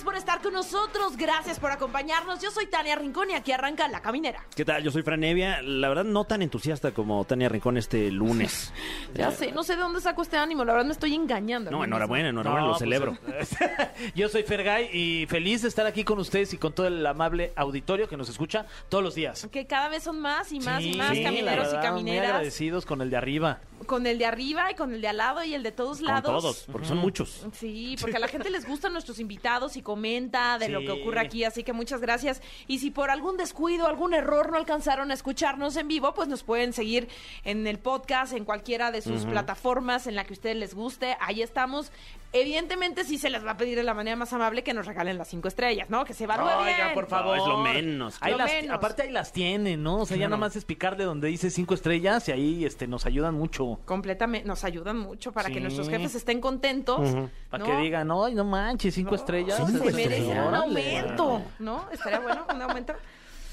Gracias por estar con nosotros. Gracias por acompañarnos. Yo soy Tania Rincón y aquí arranca La Caminera. ¿Qué tal? Yo soy Fran Evia. La verdad, no tan entusiasta como Tania Rincón este lunes. Ya sé, no sé de dónde saco este ánimo. La verdad me estoy engañando. No, enhorabuena, enhorabuena, No, lo pues, celebro. Yo soy Fergay y feliz de estar aquí con ustedes y con todo el amable auditorio que nos escucha todos los días. Que cada vez son más y más y Sí, más la camineros y verdad, Muy camineras. agradecidos con el de arriba. Con el de arriba y con el de al lado y el de todos Con lados. todos, porque son muchos. Sí, porque a la gente les gustan nuestros invitados y comenta de lo que ocurre aquí, así que muchas gracias. Y si por algún descuido, algún error no alcanzaron a escucharnos en vivo, pues nos pueden seguir en el podcast, en cualquiera de sus plataformas en la que a ustedes les guste. Ahí estamos. Evidentemente sí se les va a pedir de la manera más amable que nos regalen las cinco estrellas, ¿no? Que se evalúe Oiga, bien. por favor. No, es lo menos. Ahí Lo las- menos. Aparte ahí las tienen, ¿no? O sea, ya nada más es picarle donde dice cinco estrellas y ahí este, nos ayudan mucho. Completamente, nos ayudan mucho para que nuestros jefes estén contentos. Para ¿no? que digan, ay, no manches, cinco estrellas. Se Cinco merece estrellas. un Órale. aumento, ¿no? Estaría bueno un aumento.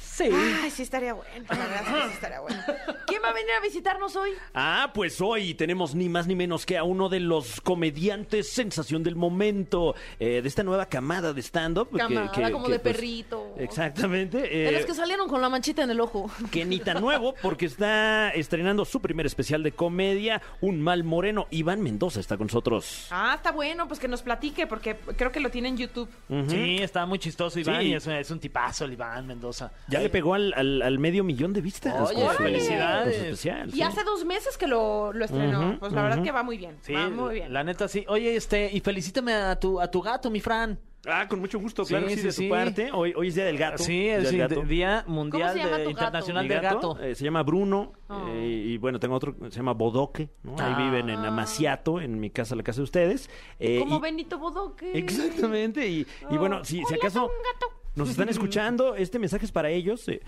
Sí. Ay, sí estaría bueno. La verdad es que sí estaría bueno. ¿Quién va a venir a visitarnos hoy? Ah, pues hoy tenemos ni más ni menos que a uno de los comediantes sensación del momento eh, de esta nueva camada de stand-up. que- Camada, que- como que, de pues, perrito. Exactamente. De eh, los que salieron con la manchita en el ojo. que ni tan nuevo porque está estrenando su primer especial de comedia, Un Mal Moreno. Iván Mendoza está con nosotros. Ah, está bueno, pues que nos platique, porque creo que lo tiene en YouTube. Sí, está muy chistoso Iván Sí. y es, un- es un tipazo el Iván Mendoza. Ya le pegó al, al- al medio millón de vistas. Oye, con su- felicidades. con su especial, Y sí. hace dos meses que lo, lo estrenó. Pues la verdad ujú. que va muy bien. Sí, va muy bien. la neta sí. Oye, este, y felicítame a tu, a tu gato, mi Fran. Ah, con mucho gusto, claro, que sí, sí, de sí. su parte. Hoy, hoy es Día del Gato. Sí, Día es gato. Día Mundial se llama de- tu gato? Internacional del gato, Gato. eh, se llama Bruno Oh. eh, y bueno, tengo otro se llama Bodoque, ¿no? Ahí Ah. viven en Amaciato, en mi casa, la casa de ustedes. Eh, Como y- Benito Bodoque. Exactamente, y, y bueno, si, si acaso un gato. nos están escuchando, este mensaje es para ellos. eh,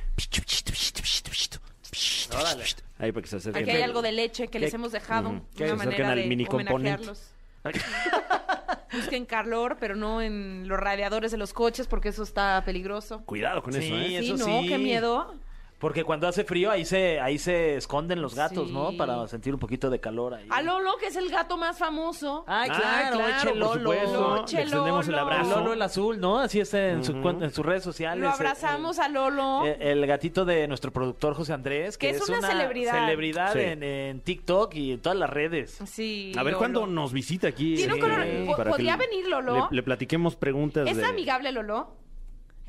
Ahí para que se acerquen. Aquí hay algo de leche que les hemos dejado. Ujú. Una Que se acerquen manera al de mini componente. homenajearlos. Busquen calor, pero no en los radiadores de los coches porque eso está peligroso. Cuidado con Sí, eso, ¿eh? eso sí, no, sí. qué miedo. Porque cuando hace frío ahí se, ahí se esconden los gatos, ¿no? Sí. Para sentir un poquito de calor ahí. A Lolo, que es el gato más famoso. Ay, Ah, claro, claro, Lolo. Eche Le extendemos el Lolo. abrazo. Lolo el azul, ¿no? Así está en, su Ujú. cuen- en sus redes sociales. Lo abrazamos Eh, a Lolo. eh, El, gatito de nuestro productor José Andrés, que, Que es una celebridad. celebridad Sí. en, en TikTok y en todas las redes. sí. A ver Lolo. cuándo nos visita aquí. Tiene un eh, color- ¿podría venir Lolo? Le, le platiquemos preguntas ¿Es de... amigable Lolo?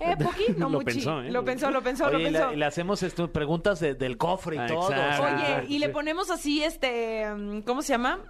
Eh, Poqui, no Lo muchi. pensó, ¿eh? Lo pensó, lo pensó, Oye, lo y le, pensó. y le hacemos esto, preguntas de- del cofre y Ah, todo. exacto. Oye, y le ponemos así, este, mm, ¿cómo se llama?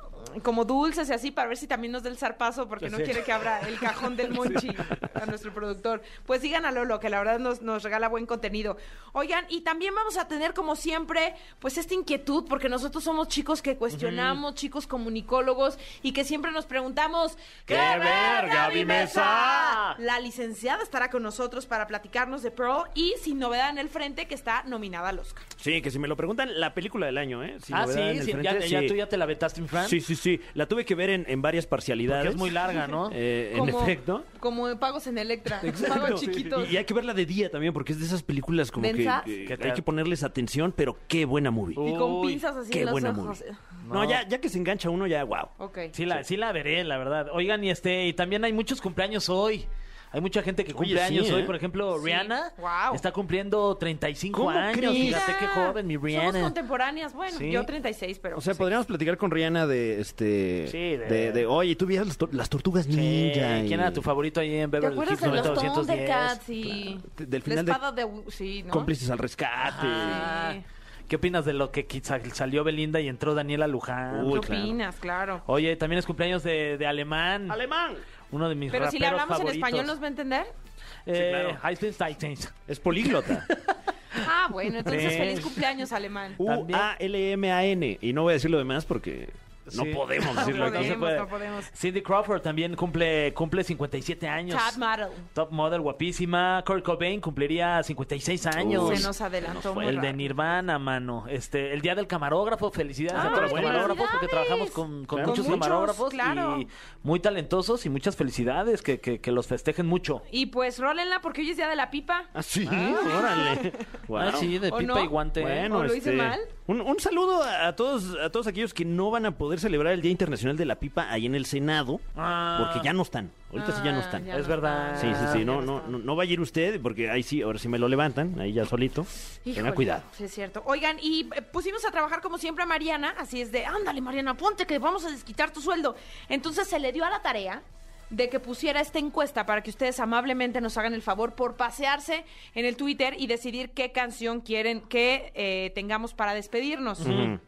Como dulces y así para ver si también nos da el zarpazo porque no Sí. quiere que abra el cajón del monchi a nuestro productor. Pues sigan a Lolo, que la verdad nos, nos regala buen contenido. Oigan, y también vamos a tener como siempre, pues esta inquietud, porque nosotros somos chicos que cuestionamos, chicos comunicólogos y que siempre nos preguntamos, ¡Qué ver, Gaby Mesa! La licenciada estará con nosotros para platicarnos de Pearl y sin novedad en el frente que está nominada al Oscar. Sí, que si me lo preguntan, la película del año, ¿eh? Sin ah, en sí, el sí, ya, frente, ya sí. tú ya te la vetaste, mi Fran. Sí, sí, sí. La tuve que ver en, en varias parcialidades. Es muy larga, ¿no? Eh, en efecto. Como pagos en Electra. Exacto. Pagos chiquitos. Y, y hay que verla de día también, porque es de esas películas como que, ¿Densas? que ¿Qué hay que ponerles atención, pero qué buena movie. Y con pinzas así qué en los buena ojos. movie. No, ya, ya que se engancha uno, ya, wow. Ok. Sí la, sí la veré, la verdad. Oigan, y este, y también hay muchos cumpleaños hoy. Hay mucha gente que cumple Oye, sí, años ¿eh? hoy. Por ejemplo, Sí. Rihanna Guau. está cumpliendo 35 ¿Cómo años. crees? Fíjate qué joven, mi Somos Rihanna. contemporáneas. Bueno, Sí. yo 36, pero... O sea, sí. podríamos platicar con Rihanna de, este... Sí, de... de- de, oye, tú vías las, tor- las tortugas Sí, ninja. y- ¿Quién era tu favorito ahí en ¿Te Beverly Hills de los 90210? Thundercats y... Claro. Del La final de espada de... Sí, ¿no? Cómplices al rescate. Sí. ¿Qué opinas de lo que quizá salió Belinda y entró Daniela Luján? Uy, ¿Qué claro. opinas? Claro. Oye, también es cumpleaños de, de Alemán. ¡Alemán! Uno de mis Pero si le hablamos en favoritos. español, ¿nos va a entender? Eh, claro. Heinz Steitens. Es políglota. Ah, bueno, entonces Sí. feliz cumpleaños, alemán. U-A-L-M-A-N. Y no voy a decir lo demás porque... no Sí. podemos No decirlo aquí. podemos, puede. no podemos. Cindy Crawford también cumple, cumple 57 años. Top model. Top model, guapísima. Kurt Cobain cumpliría 56 años. Se nos adelantó muy el de. Nirvana, mano. Este, el día del camarógrafo, felicidades a Ah, todos los camarógrafos porque trabajamos con, con Claro. muchos Con muchos, camarógrafos claro. y muy talentosos y muchas felicidades, que, que, que los festejen mucho. Y pues rólenla porque hoy es día de la pipa. Ah, sí, órale. Wow. Ah, sí, de ¿O pipa no? y guante. Bueno, ¿O lo hice este, mal? Un, un saludo a, a todos a todos aquellos que no van a poder celebrar el Día Internacional de la Pipa ahí en el Senado, Ah. porque ya no están. Ahorita sí ya no Ah, están. ya Es verdad. Sí, sí, sí, no, no no, vaya a ir usted, porque ahí sí, ahora sí me lo levantan, ahí ya solito. Tenga Híjole, cuidado. Sí, es cierto. Oigan, y eh, pusimos a trabajar como siempre a Mariana, así es de, ándale Mariana, ponte que vamos a desquitar tu sueldo. Entonces se le dio a la tarea de que pusiera esta encuesta para que ustedes amablemente nos hagan el favor por pasearse en el Twitter y decidir qué canción quieren que eh, tengamos para despedirnos.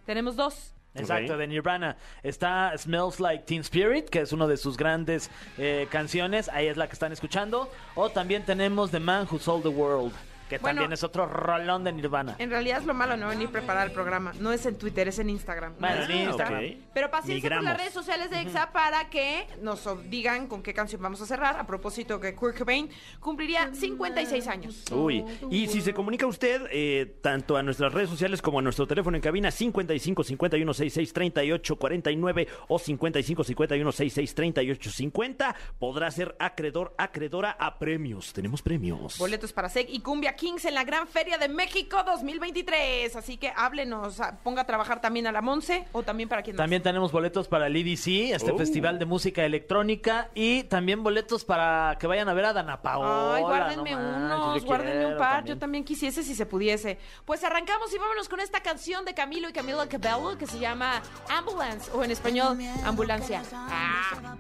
Tenemos dos. Exacto, de Nirvana. Está Smells Like Teen Spirit, que es una de sus grandes eh, canciones. Ahí es la que están escuchando. O también tenemos The Man Who Sold the World, que Bueno. también es otro rolón de Nirvana. En realidad es lo malo no venir preparar el programa. No es en Twitter, es en Instagram. Bueno, No es en Instagram. Pero paciencia por Migramos. las redes sociales de EXA para que nos digan con qué canción vamos a cerrar. A propósito que Kurt Cobain cumpliría 56 años. Uy, y si se comunica usted, eh, tanto a nuestras redes sociales como a nuestro teléfono en cabina 55 51 66 38 49 o 55 51 66 38 50, podrá ser acreedor, acreedora a premios. Tenemos premios. Boletos para SEC y Cumbia Kings en la Gran Feria de México 2023. Así que háblenos, a- ponga a trabajar también a la Monse o también para quien. También tenemos boletos para el EDC, este Oh. festival de música electrónica, y también boletos para que vayan a ver a Dana Paola. Ay, guárdenme unos, guárdenme un par. Yo también quisiese si se pudiese. Pues arrancamos y vámonos con esta canción de Camilo y Camila Cabello que se llama Ambulance o en español Ambulancia. Ah.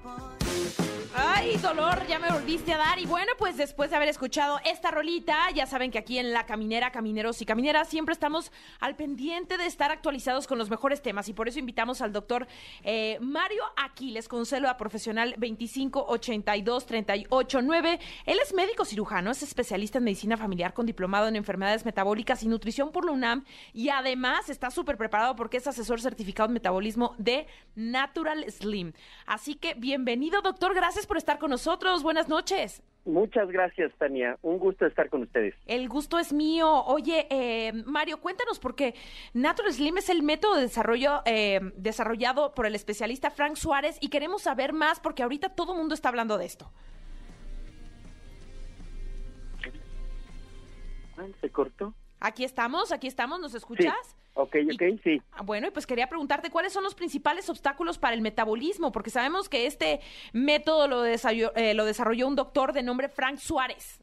Ay, dolor, ya me volviste a dar. Y bueno, pues después de haber escuchado esta rolita, ya saben que aquí en La Caminera, camineros y camineras, siempre estamos al pendiente de estar actualizados con los mejores temas. Y por eso invitamos al doctor eh, Mario Aquiles, con célula profesional 2582389. Él es médico cirujano, es especialista en medicina familiar con diplomado en enfermedades metabólicas y nutrición por la UNAM. Y además está súper preparado porque es asesor certificado en metabolismo de Natural Slim. Así que bienvenido, doctor. Gracias por estar con nosotros. Buenas noches. Muchas gracias, Tania. Un gusto estar con ustedes. El gusto es mío. Oye, eh, Mario, cuéntanos porque Natural Slim es el método de desarrollo eh, desarrollado por el especialista Frank Suárez y queremos saber más porque ahorita todo el mundo está hablando de esto. ¿Se cortó? Aquí estamos, aquí estamos, ¿nos Sí. escuchas? Ok, Y- ok, sí. Ah, Bueno, y pues quería preguntarte cuáles son los principales obstáculos para el metabolismo, porque sabemos que este método lo desarrolló, eh, lo desarrolló un doctor de nombre Frank Suárez.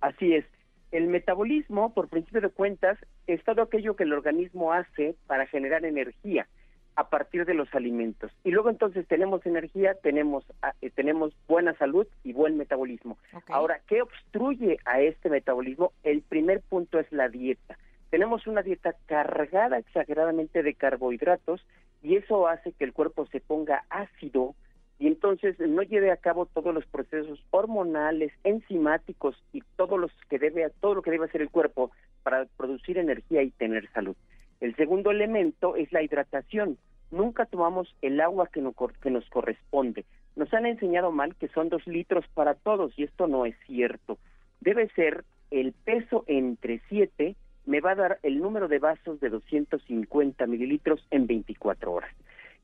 Así es. El metabolismo, por principio de cuentas, es todo aquello que el organismo hace para generar energía a partir de los alimentos. Y luego entonces tenemos energía, tenemos, ah, eh, tenemos buena salud y buen metabolismo. Ahora, ¿qué obstruye a este metabolismo? El primer punto es la dieta. Tenemos una dieta cargada exageradamente de carbohidratos y eso hace que el cuerpo se ponga ácido y entonces no lleve a cabo todos los procesos hormonales, enzimáticos y todos los que debe todo lo que debe hacer el cuerpo para producir energía y tener salud. El segundo elemento es la hidratación. Nunca tomamos el agua que que nos corresponde. Nos han enseñado mal que son dos litros para todos y esto no es cierto. Debe ser el peso entre 7 me va a dar el número de vasos de 250 mililitros en 24 horas.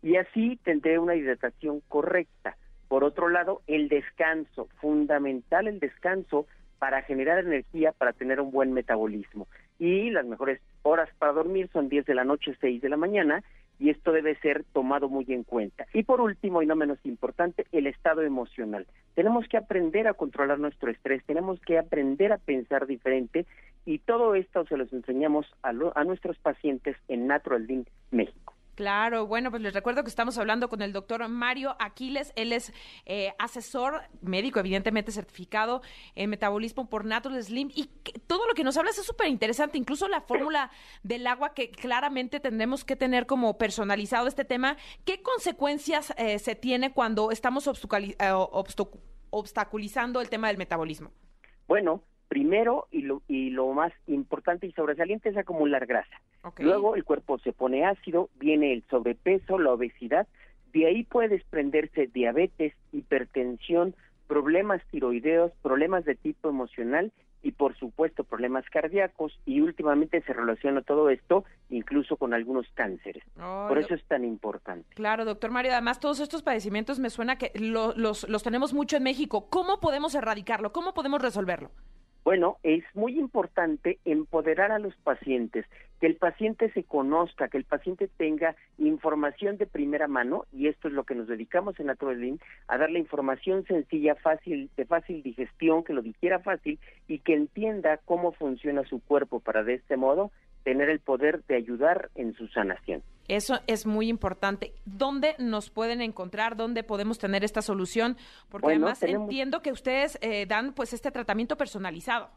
Y así tendré una hidratación correcta. Por otro lado, el descanso, fundamental el descanso para generar energía, para tener un buen metabolismo. Y las mejores horas para dormir son 10 de la noche, 6 de la mañana, y esto debe ser tomado muy en cuenta. Y por último, y no menos importante, el estado emocional. Tenemos que aprender a controlar nuestro estrés, tenemos que aprender a pensar diferente, y todo esto se los enseñamos a, lo- a nuestros pacientes en Natural Lean México. Claro, bueno, pues les recuerdo que estamos hablando con el doctor Mario Aquiles. Él es eh, asesor médico, evidentemente certificado en metabolismo por Natural Slim. Y que- todo lo que nos hablas es súper interesante, incluso la fórmula del agua que claramente tendremos que tener como personalizado este tema. ¿Qué consecuencias eh, se tiene cuando estamos eh, obstaculizando el tema del metabolismo? Bueno, primero y lo, y lo más importante y sobresaliente es acumular grasa. Luego el cuerpo se pone ácido, viene el sobrepeso, la obesidad. De ahí puede desprenderse diabetes, hipertensión, problemas tiroideos, problemas de tipo emocional y por supuesto problemas cardíacos y últimamente se relaciona todo esto incluso con algunos cánceres. Ay, Por eso es tan importante. Claro, doctor Mario. Además, todos estos padecimientos me suena que lo- los, los tenemos mucho en México. ¿Cómo podemos erradicarlo? ¿Cómo podemos resolverlo? Bueno, es muy importante empoderar a los pacientes, que el paciente se conozca, que el paciente tenga información de primera mano, y esto es lo que nos dedicamos en Natural Lean, a darle información sencilla, fácil, de fácil digestión, que lo digiera fácil y que entienda cómo funciona su cuerpo para de este modo tener el poder de ayudar en su sanación. Eso es muy importante. ¿Dónde nos pueden encontrar? ¿Dónde podemos tener esta solución? Porque Bueno, además tenemos- entiendo que ustedes eh, dan pues este tratamiento personalizado.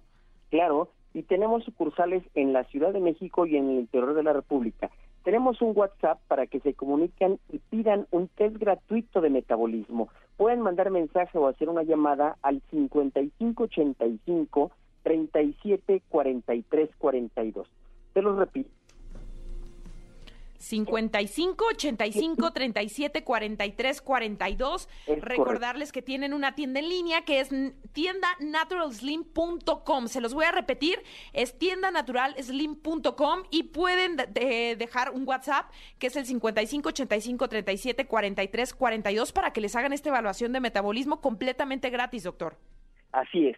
Claro, y tenemos sucursales en la Ciudad de México y en el interior de la República. Tenemos un WhatsApp para que se comuniquen y pidan un test gratuito de metabolismo. Pueden mandar mensaje o hacer una llamada al 5585 37 43 42. Te lo repito. 55 85 37 43 42. Es Recordarles que tienen una tienda en línea que es tiendanaturalslim.com. Se los voy a repetir, es tiendanaturalslim.com y pueden de- de- dejar un WhatsApp que es el 55 85 37 43 42 para que les hagan esta evaluación de metabolismo completamente gratis, doctor. Así es.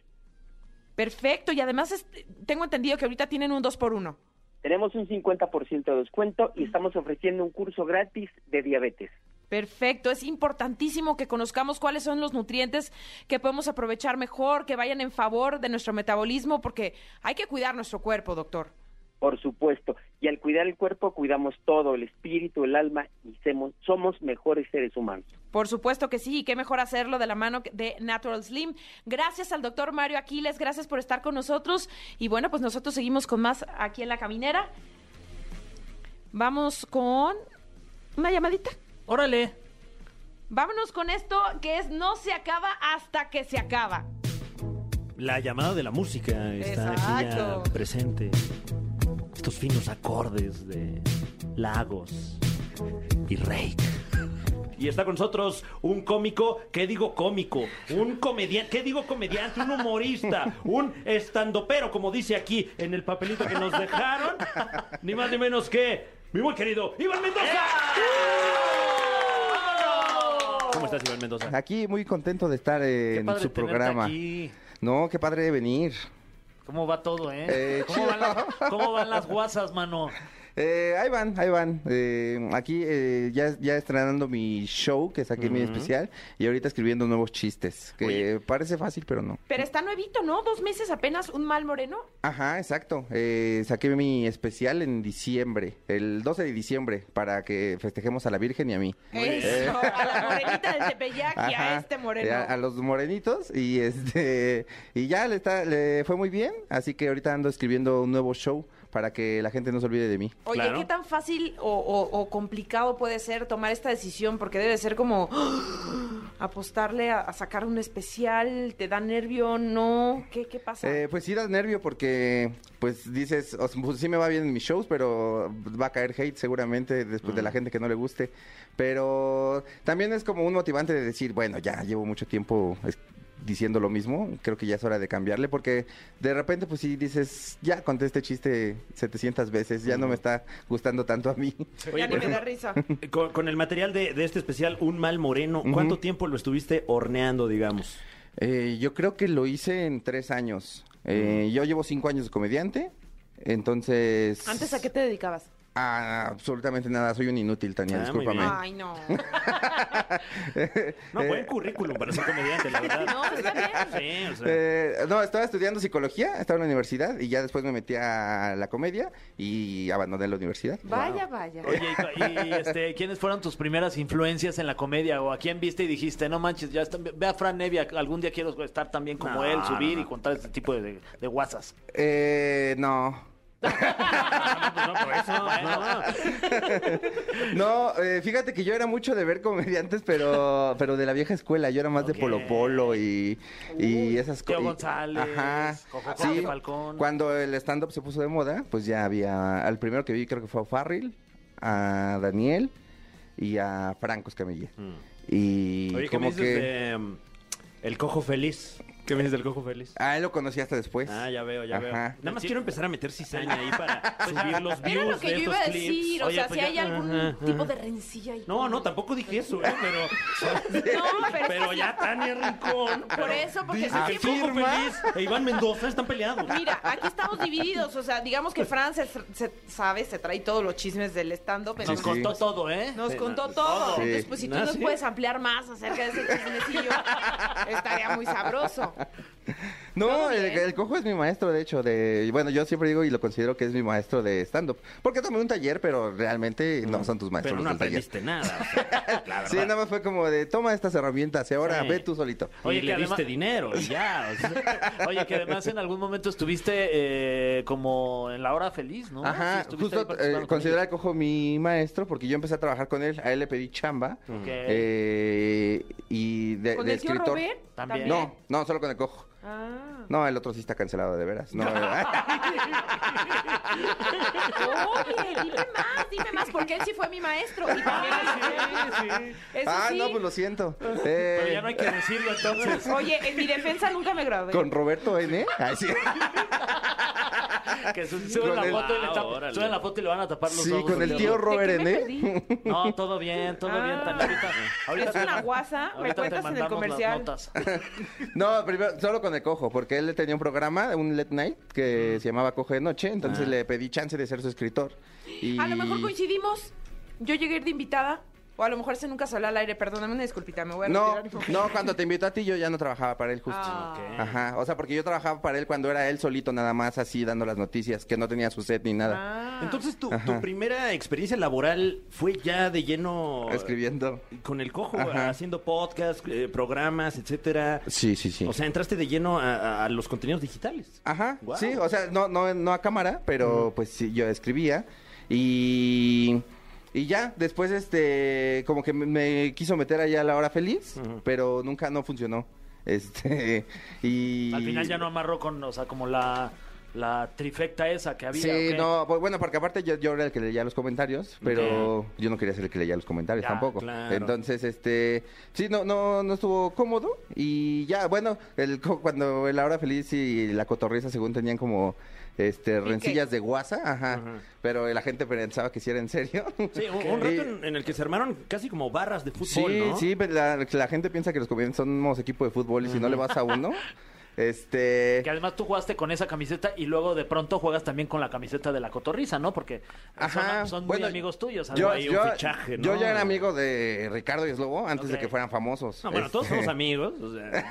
Perfecto, y además es- tengo entendido que ahorita tienen un 2 por 1 Tenemos un 50% de descuento y estamos ofreciendo un curso gratis de diabetes. Perfecto, es importantísimo que conozcamos cuáles son los nutrientes que podemos aprovechar mejor, que vayan en favor de nuestro metabolismo, porque hay que cuidar nuestro cuerpo, doctor. Por supuesto. Y al cuidar el cuerpo, cuidamos todo, el espíritu, el alma, y semos- somos mejores seres humanos. Por supuesto que sí, y qué mejor hacerlo de la mano de Natural Slim. Gracias al doctor Mario Aquiles, gracias por estar con nosotros. Y bueno, pues nosotros seguimos con más aquí en la caminera. Vamos con una llamadita. Órale. Vámonos con esto que es No se acaba hasta que se acaba. La llamada de la música está aquí ya presente. Estos finos acordes de Lagos y Rake. Y está con nosotros un cómico, ¿qué digo cómico? Un comediante, ¿qué digo comediante? Un humorista, un estandopero, como dice aquí en el papelito que nos dejaron. Ni más ni menos que mi muy querido Iván Mendoza. ¿Cómo estás, Iván Mendoza? Aquí muy contento de estar eh, Qué en padre su programa. aquí. No, qué padre venir. ¿Cómo va todo, eh? Eh, ¿Cómo, van las, ¿Cómo van las guasas, mano? Eh, ahí van, ahí van. Eh, aquí eh, ya, ya estrenando mi show que saqué mi especial y ahorita escribiendo nuevos chistes. Que Oye. parece fácil, pero no. Pero está nuevito, ¿no? Dos meses apenas, un mal moreno. Ajá, exacto. Eh, saqué mi especial en diciembre, el 12 de diciembre, para que festejemos a la Virgen y a mí. Eso, a la morenita del Tepeyac y a este moreno. eh, A, a los morenitos y este y ya le está le fue muy bien, así que ahorita ando escribiendo un nuevo show para que la gente no se olvide de mí. Oye, Claro. ¿qué tan fácil o, o- o complicado puede ser tomar esta decisión? Porque debe ser como apostarle a, a sacar un especial, ¿te da nervio? ¿No? ¿Qué, qué pasa? Eh, pues sí das nervio porque pues dices, o sea, pues sí me va bien en mis shows, pero va a caer hate seguramente después de la gente que no le guste, pero también es como un motivante de decir, bueno, ya llevo mucho tiempo diciendo lo mismo, creo que ya es hora de cambiarle porque de repente pues sí dices, ya conté este chiste 700 veces, ya no me está gustando tanto a mí. ya ni me da risa. Con, con el material de, de este especial, Un Mal Moreno, ¿cuánto tiempo lo estuviste horneando, digamos? Eh, yo creo que lo hice en tres años. Eh, Yo llevo cinco años de comediante, entonces... ¿Antes a qué te dedicabas? Ah, absolutamente nada, soy un inútil, Tania, Ah, discúlpame. Ay, no. No, buen currículum para ser comediante, la verdad. No, está bien. Sí, o sea. Eh, no, estaba estudiando psicología, estaba en la universidad y ya después me metí a la comedia y abandoné la universidad. Vaya, vaya. Oye, y, y, este, ¿quiénes fueron tus primeras influencias en la comedia? ¿O a quién viste y dijiste, no manches, ya está, ve a Fran Nevia, algún día quiero estar también como No, él, subir no, y contar este tipo de, de guasas? Eh, no. No, por eso, no. No, eh, fíjate que yo era mucho de ver comediantes, pero pero de la vieja escuela. Yo era más de Polo Polo y, y esas Teo cosas. González, Ajá. Coco Sí, Falcón. cuando el stand-up se puso de moda, pues ya había... Al primero que vi creo que fue a Farrell, a Daniel y a Franco Escamilla. Y Mm. Oye, ¿qué como me dices que... de um, El Cojo Feliz? ¿Qué me dices del Cojo Feliz? A él lo conocí hasta después. Ah, ya veo, ya veo. Nada más quiero empezar a meter cizaña ahí para subir los views Era lo que de yo estos iba a clips. decir, o Oye, sea, pues si ya- hay algún Ajá, tipo de rencilla ahí. No, no, tampoco dije eso, ¿eh? Pero, No, pero, pero ya Tania Rincón. Por eso, porque dice se que el Cojo. Feliz e Iván Mendoza están peleados. Mira, aquí estamos divididos, o sea, digamos que Fran se, se- sabe, se trae todos los chismes del stand-up. Nos Sí, contó todo, ¿eh? Nos Sí, contó todo. Sí. Entonces, pues si tú Ah, nos ¿sí? puedes ampliar más acerca de ese chismecillo, estaría muy sabroso. No, el, cojo es mi maestro, de hecho, de... Bueno, yo siempre digo y lo considero que es mi maestro de stand-up. Porque tomé un taller, pero realmente no son tus maestros Pero no los del taller. aprendiste nada. o sea, la Sí, nada más fue como de, toma estas herramientas y ahora Sí. ve tú solito. Oye, le que diste dinero y ya. o sea. Oye, que además en algún momento estuviste eh, como en la hora feliz, ¿no? Ajá, justo eh, considero al cojo mi maestro porque yo empecé a trabajar con él, a él le pedí chamba ellos. Ok. eh, y de, ¿Con de el tío escritor. Robert? También. No, no, solo con el cojo. Ah. No, el otro sí está cancelado de veras. No, eh, Oye, dime más, dime más, porque él sí fue mi maestro. Y también Eso ah, sí. no, pues lo siento. Pero Eh, ya no hay que decirlo entonces. Oye, en mi defensa nunca me gradué. Con Roberto N. Ay, sí. Que su- suben Con la el- foto y le Ah, suben la foto y le van a tapar los Sí, ojos. con el tío Robert. Robert ¿De qué me N. No, todo bien, todo bien. Ah. Tania, ahorita, ahorita ¿Es una guasa? ¿Me cuentas en el comercial? No, primero, solo con el cojo, porque él tenía un programa, un late night, que se llamaba Cojo de Noche, entonces le pedí chance de ser su escritor. Y... A lo mejor coincidimos. Yo llegué de invitada. O a lo mejor ese nunca salió al aire. Perdóname una disculpita, me voy a No, retirar. no, cuando te invitó a ti yo ya no trabajaba para él justo. Ah. Ajá, o sea, porque yo trabajaba para él cuando era él solito nada más así dando las noticias, que no tenía su set ni nada, Ah. Entonces, tu, primera experiencia laboral fue ya de lleno escribiendo. con el cojo, Ajá. haciendo podcast, eh, programas, etcétera. Sí, sí, sí. O sea, entraste de lleno a, los contenidos digitales. Ajá, sí, o sea, no, no, no a cámara, pero pues sí, yo escribía y, y ya, después este, como que me, me quiso meter allá a la hora feliz, pero nunca no funcionó, este, y... Al final ya no amarró con, o sea, como la, la trifecta esa que había. Sí, no, pues bueno, porque aparte yo, yo era el que leía los comentarios, pero yo no quería ser el que leía los comentarios Ya, tampoco. claro. Entonces, este, sí, no, no, no estuvo cómodo y ya, bueno, el, co- cuando el hora feliz y la cotorriza según tenían como, este, rencillas de guasa, ajá, pero la gente pensaba que sí era en serio. Sí, un, un rato Y- en, en el que se armaron casi como barras de Sí, fútbol, ¿no? sí, pero la, la gente piensa que los comediantes somos equipo de fútbol y si no le vas a uno, este... Que además tú jugaste con esa camiseta y luego de pronto juegas también con la camiseta de la cotorriza, ¿no? Porque Ajá, son, son bueno, muy amigos tuyos. Yo, ¿no? hay un yo- fichaje, ¿no? yo ya era amigo de Ricardo y Slobo antes de que fueran famosos. No, bueno, todos Este, somos amigos. o sea.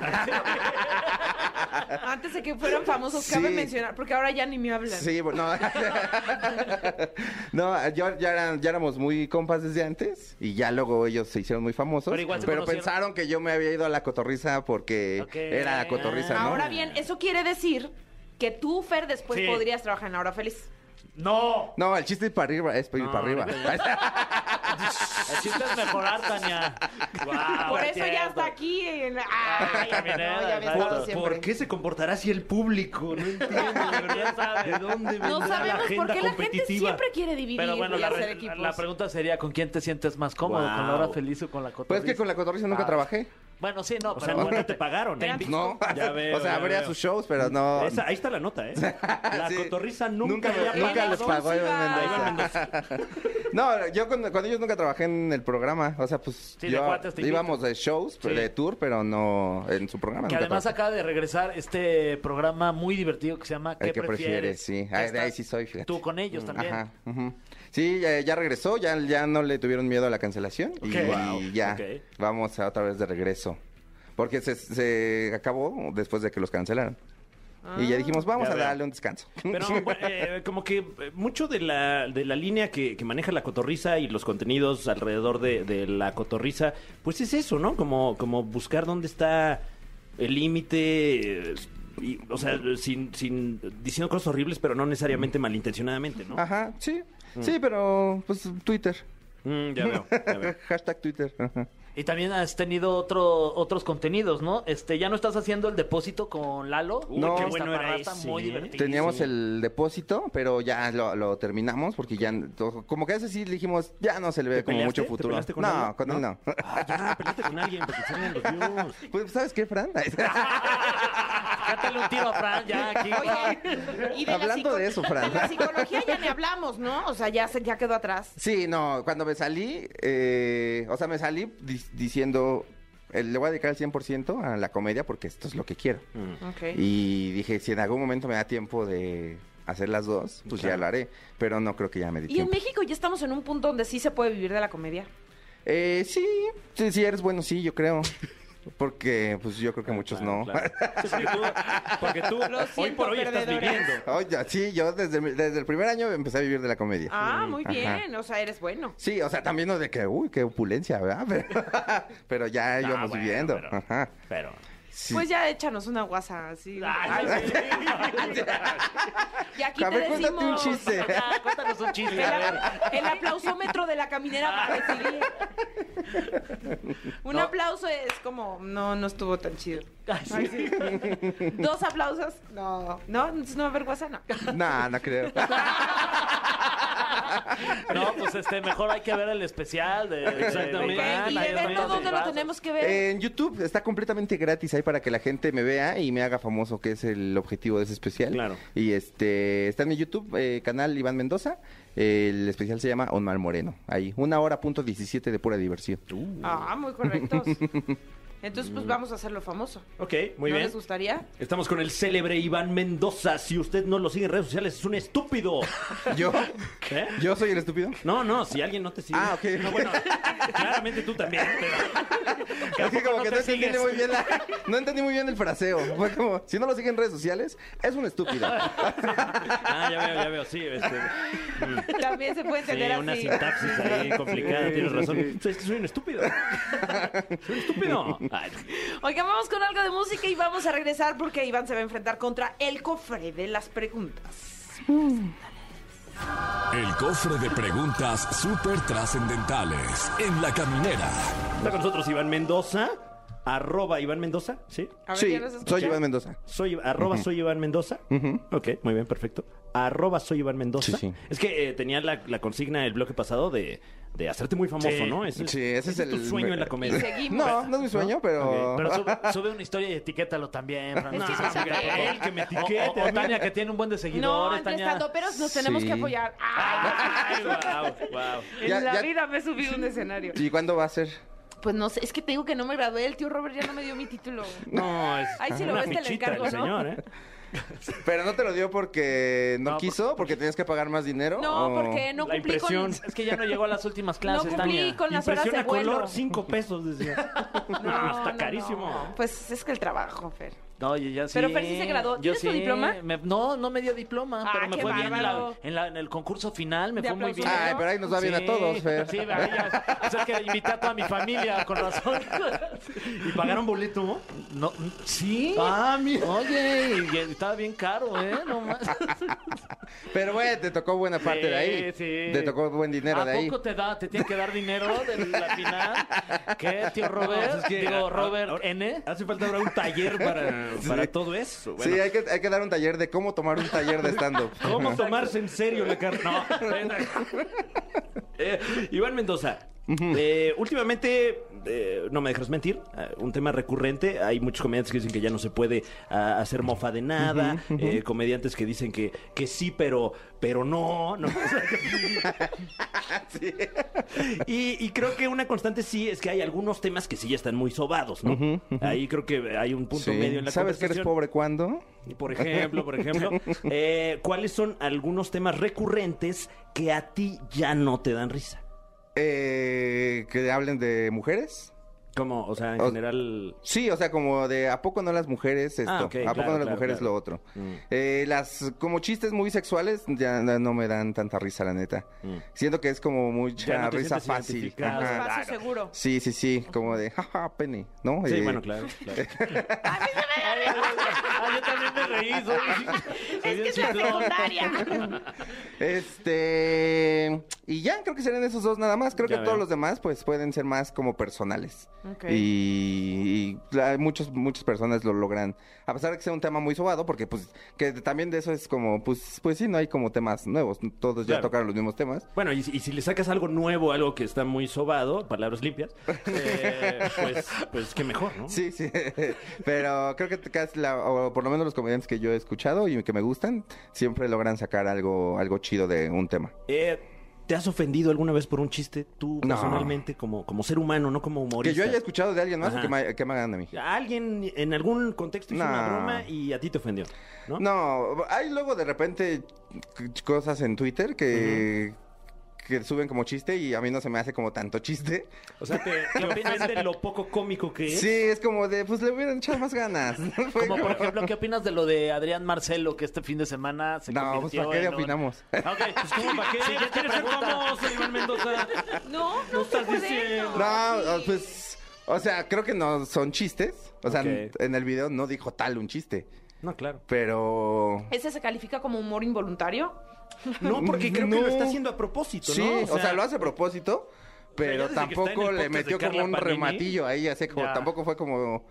Antes de que fueran famosos, cabe mencionar, porque ahora ya ni me hablan. Sí, bueno, no. no, yo ya, eran- ya éramos muy compas desde antes y ya luego ellos se hicieron muy famosos. Pero igual se pensaron que yo me había ido a la cotorriza porque era la cotorriza, ¿no? Ahora bien, eso quiere decir que tú, Fer, después Sí. podrías trabajar en La Hora Feliz. ¡No! No, el chiste es para arriba, es para ir No, para arriba. El chiste es mejorar, Tania. Guau, Por eso ya entiendo. está aquí. En... Ay, Ay, no, ya había exacto. estado siempre. ¿Por qué se comportará así el público? No entiendo, de verdad. ¿De dónde No la sabemos agenda por qué la gente competitiva? siempre quiere dividir Pero bueno, y la, hacer re- equipos. la pregunta sería, ¿con quién te sientes más cómodo? ¿Con la hora Guau. feliz o con la Pues cotorriza? es que con la cotorriza nunca Ah. trabajé. Bueno, sí, no, O sea, pero no, bueno, no te pagaron. ¿eh? No, Ya veo, o sea, ya habría veo. sus shows, pero no. Esa- ahí está la nota, ¿eh? La Sí. cotorriza nunca, Nunca, había nunca pagado. les pagó Iván. Mendoza. No, yo con, con ellos nunca trabajé en el programa. O sea, pues Sí, de yo- te íbamos de shows, Sí. de tour, pero no en su programa. que nunca además trabajé. acaba de regresar este programa muy divertido que se llama ¿Qué El que prefieres? prefieres, sí. Que Ah, de ahí sí soy, fíjate. Tú con ellos también. Ajá. ujú. Sí, ya, ya regresó, ya, ya no le tuvieron miedo a la cancelación. Y ya vamos a otra vez de regreso. Porque se, se acabó después de que los cancelaron. y ya dijimos, vamos ya a darle un descanso. Pero eh, como que eh, mucho de la, de la línea que, que maneja la cotorriza y los contenidos alrededor de, de la cotorriza, pues es eso, ¿no? Como, como buscar dónde está el límite, eh, o sea, sin, sin diciendo cosas horribles, pero no necesariamente malintencionadamente, ¿no? Ajá, sí. Sí, pero pues Twitter. Mm, ya veo, ya veo. Hashtag Twitter. Y también has tenido otro, otros contenidos, ¿no? Este, ya no estás haciendo el depósito con Lalo. Uy, No. qué Esta bueno era parrata ese, muy divertido. Teníamos el depósito, pero ya lo, lo terminamos porque ya, como que a ese sí le dijimos, ya no se le ve ¿Te como peleaste? mucho ¿Te futuro. con no, con él no. Ah, ya, con alguien porque salgan los views. Pues, ¿sabes qué, Fran? Cátale un tiro a Fran ya aquí. Oye, y de la Hablando psico- de eso, Fran. de la psicología ya ni hablamos, ¿no? O sea, ya, se, ya quedó atrás. Sí, no, cuando me salí, eh, o sea, me salí di- diciendo, eh, le voy a dedicar el 100% a la comedia porque esto es lo que quiero. Ok. Y dije, si en algún momento me da tiempo de hacer las dos, pues ya lo haré. Pero no creo que ya me dé Y en. México ya estamos en un punto donde sí se puede vivir de la comedia. Eh, sí, sí, sí, eres bueno, sí, yo creo. Porque, pues yo creo que muchos no. Claro. Sí, porque tú, porque tú Lo hoy siento, por hoy estás viviendo. Oye, sí, yo desde, desde el primer año empecé a vivir de la comedia. Ah, muy Ajá. bien. O sea, eres bueno. Sí, o sea, también no de que, uy, qué opulencia, ¿verdad? Pero, pero ya Ah, íbamos bueno, viviendo. pero- Ajá. Pero. Sí. Pues ya échanos una guasa así. Ay, sí. Y aquí A te ver, cuéntate un decimos chiste. Ya, cuéntanos un chiste. el, a aplausómetro de la caminera para decidir. Un No. aplauso es como, no, no estuvo tan chido. Ay, sí. Dos aplausos, no, no, entonces no va a haber guasa, no. No, no creo. No, pues este, mejor hay que ver el especial de, de- Exactamente. de y de los ¿dónde lo tenemos que ver? En YouTube está completamente gratis ahí para que la gente me vea y me haga famoso, que es el objetivo de ese especial. Claro. Y este está en mi YouTube, eh, canal Iván Mendoza. El especial se llama Onmar Moreno. Ahí, una hora punto 17 de pura diversión. Ah, muy correctos. Entonces, pues vamos a hacerlo famoso. Ok, muy ¿No bien. les gustaría? Estamos con el célebre Iván Mendoza. Si usted no lo sigue en redes sociales, es un estúpido. ¿Yo? ¿Eh? ¿Yo soy el estúpido? No, no, si alguien no te sigue. Ah, ok. No, bueno, claramente tú también, pero. Es que como no que te no entendí sigues? muy bien la- no entendí muy bien el fraseo. Fue como, si no lo siguen en redes sociales, es un estúpido. Ah, ya veo, ya veo, sí. Este, mm, También se puede sí, entender una así. sintaxis ahí complicada, tienes razón. Es que soy un estúpido. Soy un estúpido. Oigan, vamos con algo de música y vamos a regresar porque Iván se va a enfrentar contra el cofre de las preguntas. El cofre de preguntas súper trascendentales en la caminera. Está con nosotros Iván Mendoza. Arroba Iván Mendoza, ¿sí? A ver, Sí, soy Iván Mendoza. Soy, arroba soy Iván Mendoza. Ujú. Ok, muy bien, perfecto. Arroba soy Iván Mendoza. Sí, sí. Es que eh, tenía la, la consigna el bloque pasado de, de hacerte muy famoso, Sí. ¿no? Ese, Sí, ese es tu el- sueño en la Y comedia. seguimos. No, no es mi sueño, pero... Pero sube, sube una historia y etiquétalo también, Fran. No. Él que me etiquete. O, o Tania, que tiene un buen de No, seguidores. entre Tania. estandoperos nos tenemos Sí. que apoyar. Ay, Ay, wow, wow. en Ya- la ya- vida me he subido a un escenario. ¿Y cuándo va a ser? Pues no sé, es que te digo que no me gradué. El tío Robert ya no me dio mi título. No, es Ay, si lo una ves, te lo fichita encargo, el ¿no? señor, ¿eh? ¿Pero no te lo dio porque no, No, quiso? ¿Porque tenías que pagar más dinero? No, o- porque no La cumplí con... impresión. Es que ya no llegó a las últimas No clases, cumplí Tania. con las horas de a vuelo. color, cinco pesos, decía. No, está carísimo. Pues es que el trabajo, Fer. No, oye, ya sí. Pero Fer sí se graduó. Yo ¿Tienes tu sí. diploma? Me- no, no me dio diploma, Ah, pero me qué fue bien en, la- bárbaro. en, la- en el concurso final, me De fue muy bien. aplausos. Ay, pero ahí nos va bien a todos, Fer. Sí. O sea, es que invité a toda mi familia, con razón. ¿Y pagaron boleto? No, sí. Ah, mira. Oye, y, y estaba bien caro, ¿eh? No más. Pero bueno, te tocó buena parte de ahí. Sí, sí. Te tocó buen dinero ¿A de ahí. poco te da, te tiene que dar dinero de la final? ¿Qué, tío Robert? pues es que, Digo, Robert N. Hace falta ahora un taller para, para todo eso. Bueno, Sí, hay que, hay que dar un taller de cómo tomar un taller de stand-up. ¿Cómo tomarse en serio la? No. Eh, Iván Mendoza. eh, últimamente, eh, no me dejas mentir, eh, un tema recurrente. Hay muchos comediantes que dicen que ya no se puede ah, hacer mofa de nada. eh, comediantes que dicen que, que sí, pero, pero no. ¿no? y, y creo que una constante sí es que hay algunos temas que sí ya están muy sobados, ¿no? Ahí creo que hay un punto Sí. medio en la ¿Sabes que eres pobre cuándo? Por ejemplo, por ejemplo, eh, ¿cuáles son algunos temas recurrentes que a ti ya no te dan risa? Eh, que hablen de mujeres. Como, o sea, en O- general... Sí, o sea, como de ¿a poco no las mujeres esto? Ah, ok, ¿A poco claro, no las claro, mujeres claro. lo otro? Mm. Eh, las como chistes muy sexuales ya no me dan tanta risa, la neta. Mm. Siento que es como Ya mucha no te risa fácil. Ajá. Seguro. Sí, sí, sí, como de jaja, pene, ¿no? Sí, Eh, bueno, claro. claro. Ah, yo también me reí. Soy, Es que es la secundaria. Este. Y ya, creo que serían esos dos nada más. Creo Ya que todos los demás, pues, pueden ser más como personales. Y, y la- muchos, muchas personas lo logran. A pesar de que sea un tema muy sobado, porque, pues, que también de eso es como, pues, pues sí, no hay como temas nuevos. Todos ya Claro. tocaron los mismos temas. Bueno, y, si- y si le sacas algo nuevo, algo que está muy sobado, palabras limpias, eh, pues, pues qué mejor, ¿no? Sí, sí. Pero creo que casi la- o por lo menos los comediantes que yo he escuchado y que me gustan, siempre logran sacar algo, algo chido de un tema. Eh, ¿Te has ofendido alguna vez por un chiste tú No. personalmente como, como ser humano, no como Que humorista? yo haya escuchado de alguien más o que me, que me hagan a mí. Alguien en algún contexto hizo una broma y a ti te ofendió, ¿no? No, hay luego de repente cosas en Twitter que, que suben como chiste y a mí no se me hace como tanto chiste. O sea, te, te ofende lo poco cómico que es. Sí, es como de, pues le hubieran echado más ganas. Fue Como por ejemplo, ¿qué opinas de lo de Adrián Marcelo que este fin de semana se No, pues ¿para qué le un- opinamos? Ok, pues ¿cómo para qué? ¿Ya quieres ser famoso, Iván Mendoza? No, no estás puede. diciendo. No, sí. pues, o sea, creo que no son chistes. O sea, en el video no dijo tal un chiste. No, claro. Pero... ¿Ese se califica como humor involuntario? No, porque creo que lo está haciendo a propósito, Sí, ¿no? o sea, lo hace a propósito, pero tampoco le metió como un Panini. rematillo ahí, así como, Ya. tampoco fue como,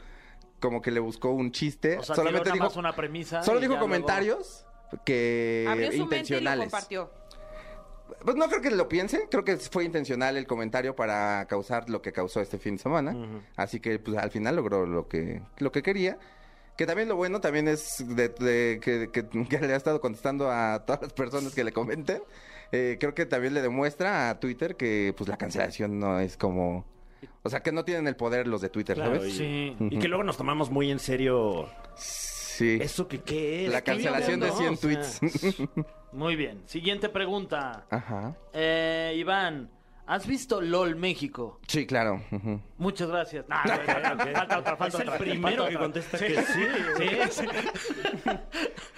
como que le buscó un chiste. O sea, Solamente dijo, una premisa. solo dijo luego- comentarios que Abrió su mente y lo intencionales. compartió. Pues no creo que lo piense, creo que fue intencional el comentario para causar lo que causó este fin de semana. Así que pues al final logró lo que, lo que quería. Que también lo bueno también es de, de- que, que- que le ha estado contestando a todas las personas que le comenten. Eh, creo que también le demuestra a Twitter que pues la cancelación no es como... O sea, que no tienen el poder los de Twitter, Claro, ¿sabes? y, Sí. y que luego nos tomamos muy en serio Sí. eso que qué es. La ¿Qué cancelación de no? 100 O sea, tweets. Muy bien. Siguiente pregunta. Ajá. Eh, Iván, ¿has visto LOL México? Sí, claro. ujú. Muchas gracias. No, no, no, no, falta otra, falta Es el otra. primero falta que contesta que sí. Sí, sí.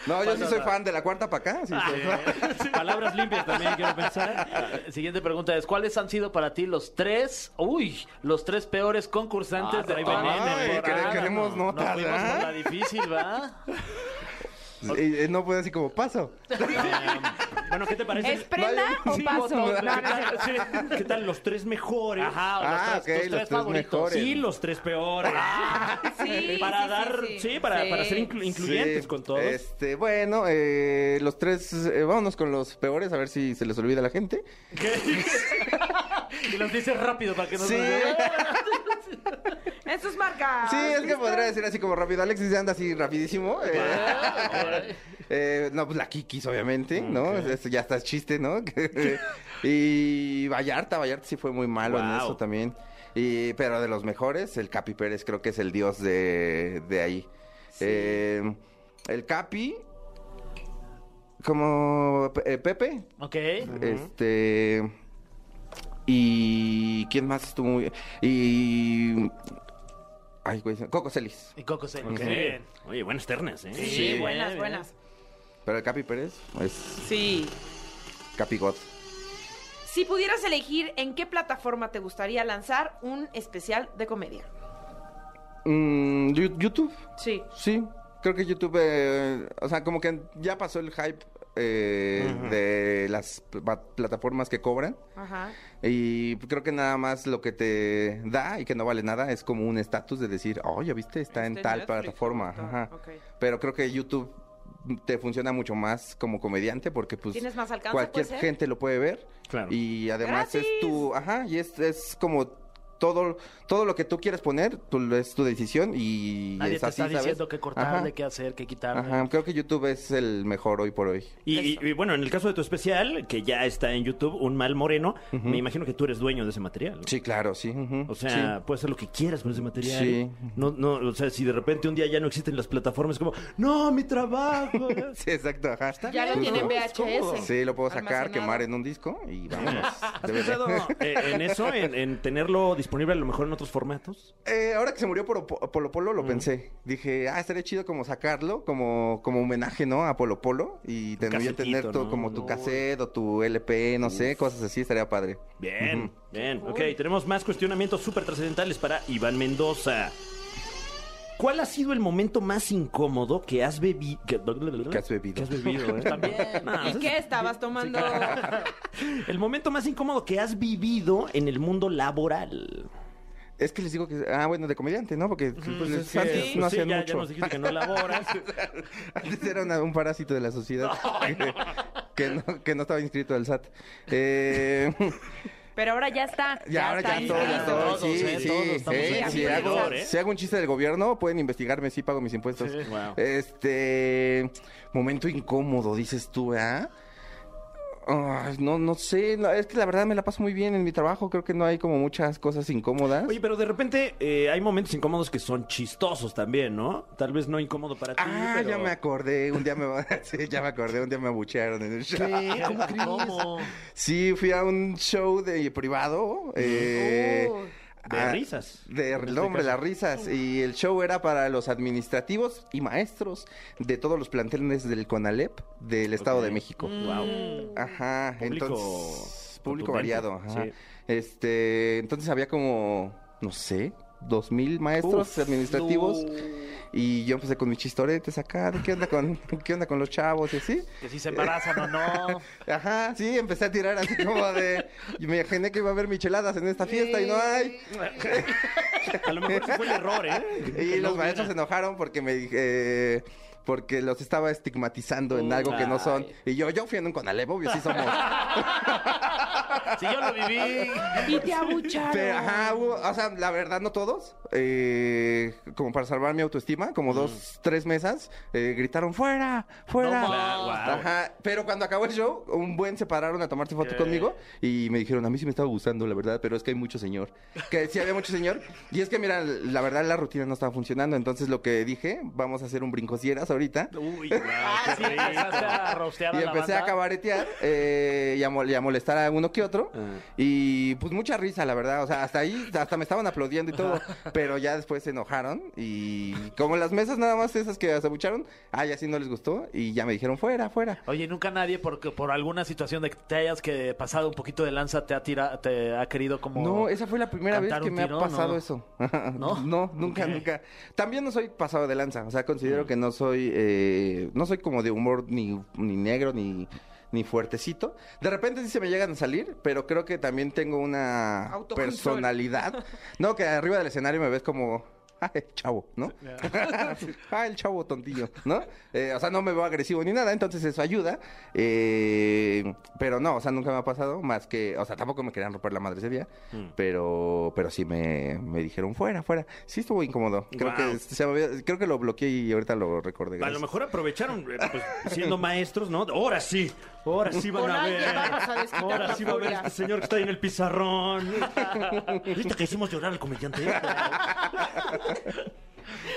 No, yo sí soy fan de la cuarta para acá. sí soy fan. Palabras limpias también quiero pensar. Siguiente pregunta es, ¿cuáles han sido para ti los tres, uy, los tres peores concursantes Ah, de la veneno, Ay, quere- queremos notas, fuimos ¿verdad? por la difícil, ¿va? Y, eh, no puede así como paso. Bueno, ¿qué te parece? ¿Es prenda o paso? sí, No, votos, no es cierto. Sí. ¿Qué tal los tres mejores? Ajá, o Ah, los tres, ok, los tres tres favoritos. mejores. Sí, los tres peores. Sí, para sí, dar, sí, sí, sí. para, Sí. para ser inclu- incluyentes Sí, con todos. Este, bueno, eh, los tres, eh, vámonos con los peores, a ver si se les olvida a la gente. Y los dices rápido para que no Sí. se Eso es marca. Sí, es que podría decir así como rápido. Alexis anda así rapidísimo. eh. Eh, no, pues la Kikis, obviamente, ¿no? Eso ya está chiste, ¿no? y Vallarta, Vallarta sí fue muy malo en eso también. Y, pero de los mejores, el Capi Pérez creo que es el dios de, de ahí. Eh, el Capi, como eh, Pepe, Ok. este. Y. ¿Quién más estuvo muy.? Y. Ay, güey. Coco Celis. Y Coco Celis. Ok. Muy bien. Oye, buenas ternas, ¿eh? Sí, Sí, buenas, bien, buenas. Pero el Capi Pérez es Sí. Capi God. Si pudieras elegir en qué plataforma te gustaría lanzar un especial de comedia. Mm, YouTube, Sí. sí. Creo que YouTube. eh, o sea, como que ya pasó el hype eh, de las pl- plataformas que cobran. Ajá. Y creo que nada más lo que te da y que no vale nada es como un estatus de decir, oh, ya viste, está en tal Netflix, plataforma. Ajá. Pero creo que YouTube te funciona mucho más como comediante porque pues ¿Tienes más alcance, cualquier gente lo puede ver Claro. y además es tu, ajá, y es, es como todo todo lo que tú quieres poner, tú, es tu decisión y Nadie es te así, está ¿sabes? diciendo qué cortarle, Ajá. qué hacer, qué quitarle. Ajá, creo que YouTube es el mejor hoy por hoy. Y, y- y bueno, en el caso de tu especial, que ya está en YouTube, Un Mal Moreno, me imagino que tú eres dueño de ese material. ¿no? Sí, claro, sí. O sea, sí. puedes hacer lo que quieras con ese material. Sí. No, no, o sea, si de repente un día ya no existen las plataformas, como, no, mi trabajo. Sí, exacto, ajá. Ya lo tienen. VHS. Sí, lo puedo sacar, Almacenado. quemar en un disco y vámonos. ¿Has pensado eh, en eso, en, en tenerlo disponible disponible a lo mejor en otros formatos? Eh, ahora que se murió Polo Polo, Polo, lo pensé. Dije, ah, estaría chido como sacarlo, como, como homenaje, ¿no? A Polo Polo. Y tendría tener todo ¿no? como tu No. cassette o tu LP, no sé, cosas así, estaría padre. Bien, bien. Ok, tenemos más cuestionamientos súper trascendentales para Iván Mendoza. ¿Cuál ha sido el momento más incómodo que has bebido? Que, Que has bebido. Que has bebido, ¿eh? También. No, ¿Y qué es- estabas tomando? El momento más incómodo que has vivido en el mundo laboral. Es que les digo que, ah, bueno, de comediante, ¿no? Porque pues, Es que, antes pues no sí, hacían ya, mucho. ya nos dijiste que no laboras. Antes era una- un parásito de la sociedad que, que no, que no estaba inscrito al SAT. Eh, Pero ahora ya está. ya, ahora está ya todo, ya todo. Todos, Sí, eh, sí. todos estamos eh, en si, hago, servidor, ¿eh? si hago un chiste del gobierno, pueden investigarme, sí pago mis impuestos. Wow. Este momento incómodo, dices tú, ¿ah? Ay, no, no sé, no, es que la verdad me la paso muy bien en mi trabajo, creo que no hay como muchas cosas incómodas. Oye, pero de repente eh, hay momentos incómodos que son chistosos también, ¿no? Tal vez no incómodo para ti. Ah, pero- ya me acordé, un día me sí, ya me acordé, un día me abuchearon en el show. ¿Qué? ¿Cómo. Sí, fui a un show de privado. eh, Oh. De ah, risas. De este nombre, caso. las risas. Y el show era para los administrativos y maestros de todos los planteles del CONALEP del Estado de México. Wow. Ajá, Público entonces público variado, ajá. sí. Este, entonces había como no sé, dos mil maestros Uf, administrativos y yo empecé con mis chistoretes acá, ¿de qué onda con qué onda con los chavos y así? Que si se embarazan o no. Ajá, sí, empecé a tirar así como de y me imaginé que iba a haber micheladas en esta fiesta y no hay. A lo mejor fue el error, ¿eh? Y los maestros se enojaron porque me dije eh, porque los estaba estigmatizando en algo que no son. Y yo, yo fui en un Conalep, obvio, sí somos. Si yo lo viví. Y te abucharon. Pero, ajá, hubo- o sea, la verdad, no todos. eh, como para salvar mi autoestima, como dos, tres mesas, eh, gritaron fuera, fuera. No, Claro, wow. Ajá, pero cuando acabó el show, un buen se pararon a tomarse foto ¿Qué? conmigo y me dijeron, a mí sí me estaba gustando, la verdad, pero es que hay mucho señor. Que sí había mucho señor. Y es que, mira, la verdad, la rutina no estaba funcionando. Entonces, lo que dije, vamos a hacer un brincosieras ahorita. Uy, wow, sí, qué rico. empezaste a rostear Y a la empecé a cabaretear eh, y, a mol- y a molestar a uno que otro. Ah. Y pues mucha risa, la verdad. O sea, hasta ahí, hasta me estaban aplaudiendo y todo. Pero ya después se enojaron. Y como las mesas nada más esas que se abucharon, ah, ya sí no les gustó. Y ya me dijeron, fuera, fuera. Oye, nunca nadie, porque por alguna situación de que te hayas que pasado un poquito de lanza, te ha tira, te ha querido como. No, esa fue la primera vez que me ha pasado ¿no? eso. ¿No? No, nunca, nunca. También no soy pasado de lanza. O sea, Mm. considero que no soy, eh, no soy como de humor ni, ni negro ni ni fuertecito. De repente sí se me llegan a salir, pero creo que también tengo una personalidad. No, que arriba del escenario me ves como ah, el chavo, ¿no? ah, el chavo tontillo, ¿no? Eh, o sea, no me veo agresivo ni nada, entonces eso ayuda. Eh, pero no, o sea, nunca me ha pasado más que, o sea, tampoco me querían romper la madre ese día, Mm. pero pero sí me, me dijeron fuera, fuera. Sí estuvo incómodo. Creo Wow. que se me había- creo que lo bloqueé y ahorita lo recordé. A gracias. lo mejor aprovecharon, eh, pues, siendo maestros, ¿no? Ahora sí, ahora sí van a alguien ver. vamos a desquitar Ahora la sí va a ver furia. este señor que está ahí en el pizarrón. ¿Viste que hicimos llorar al comediante?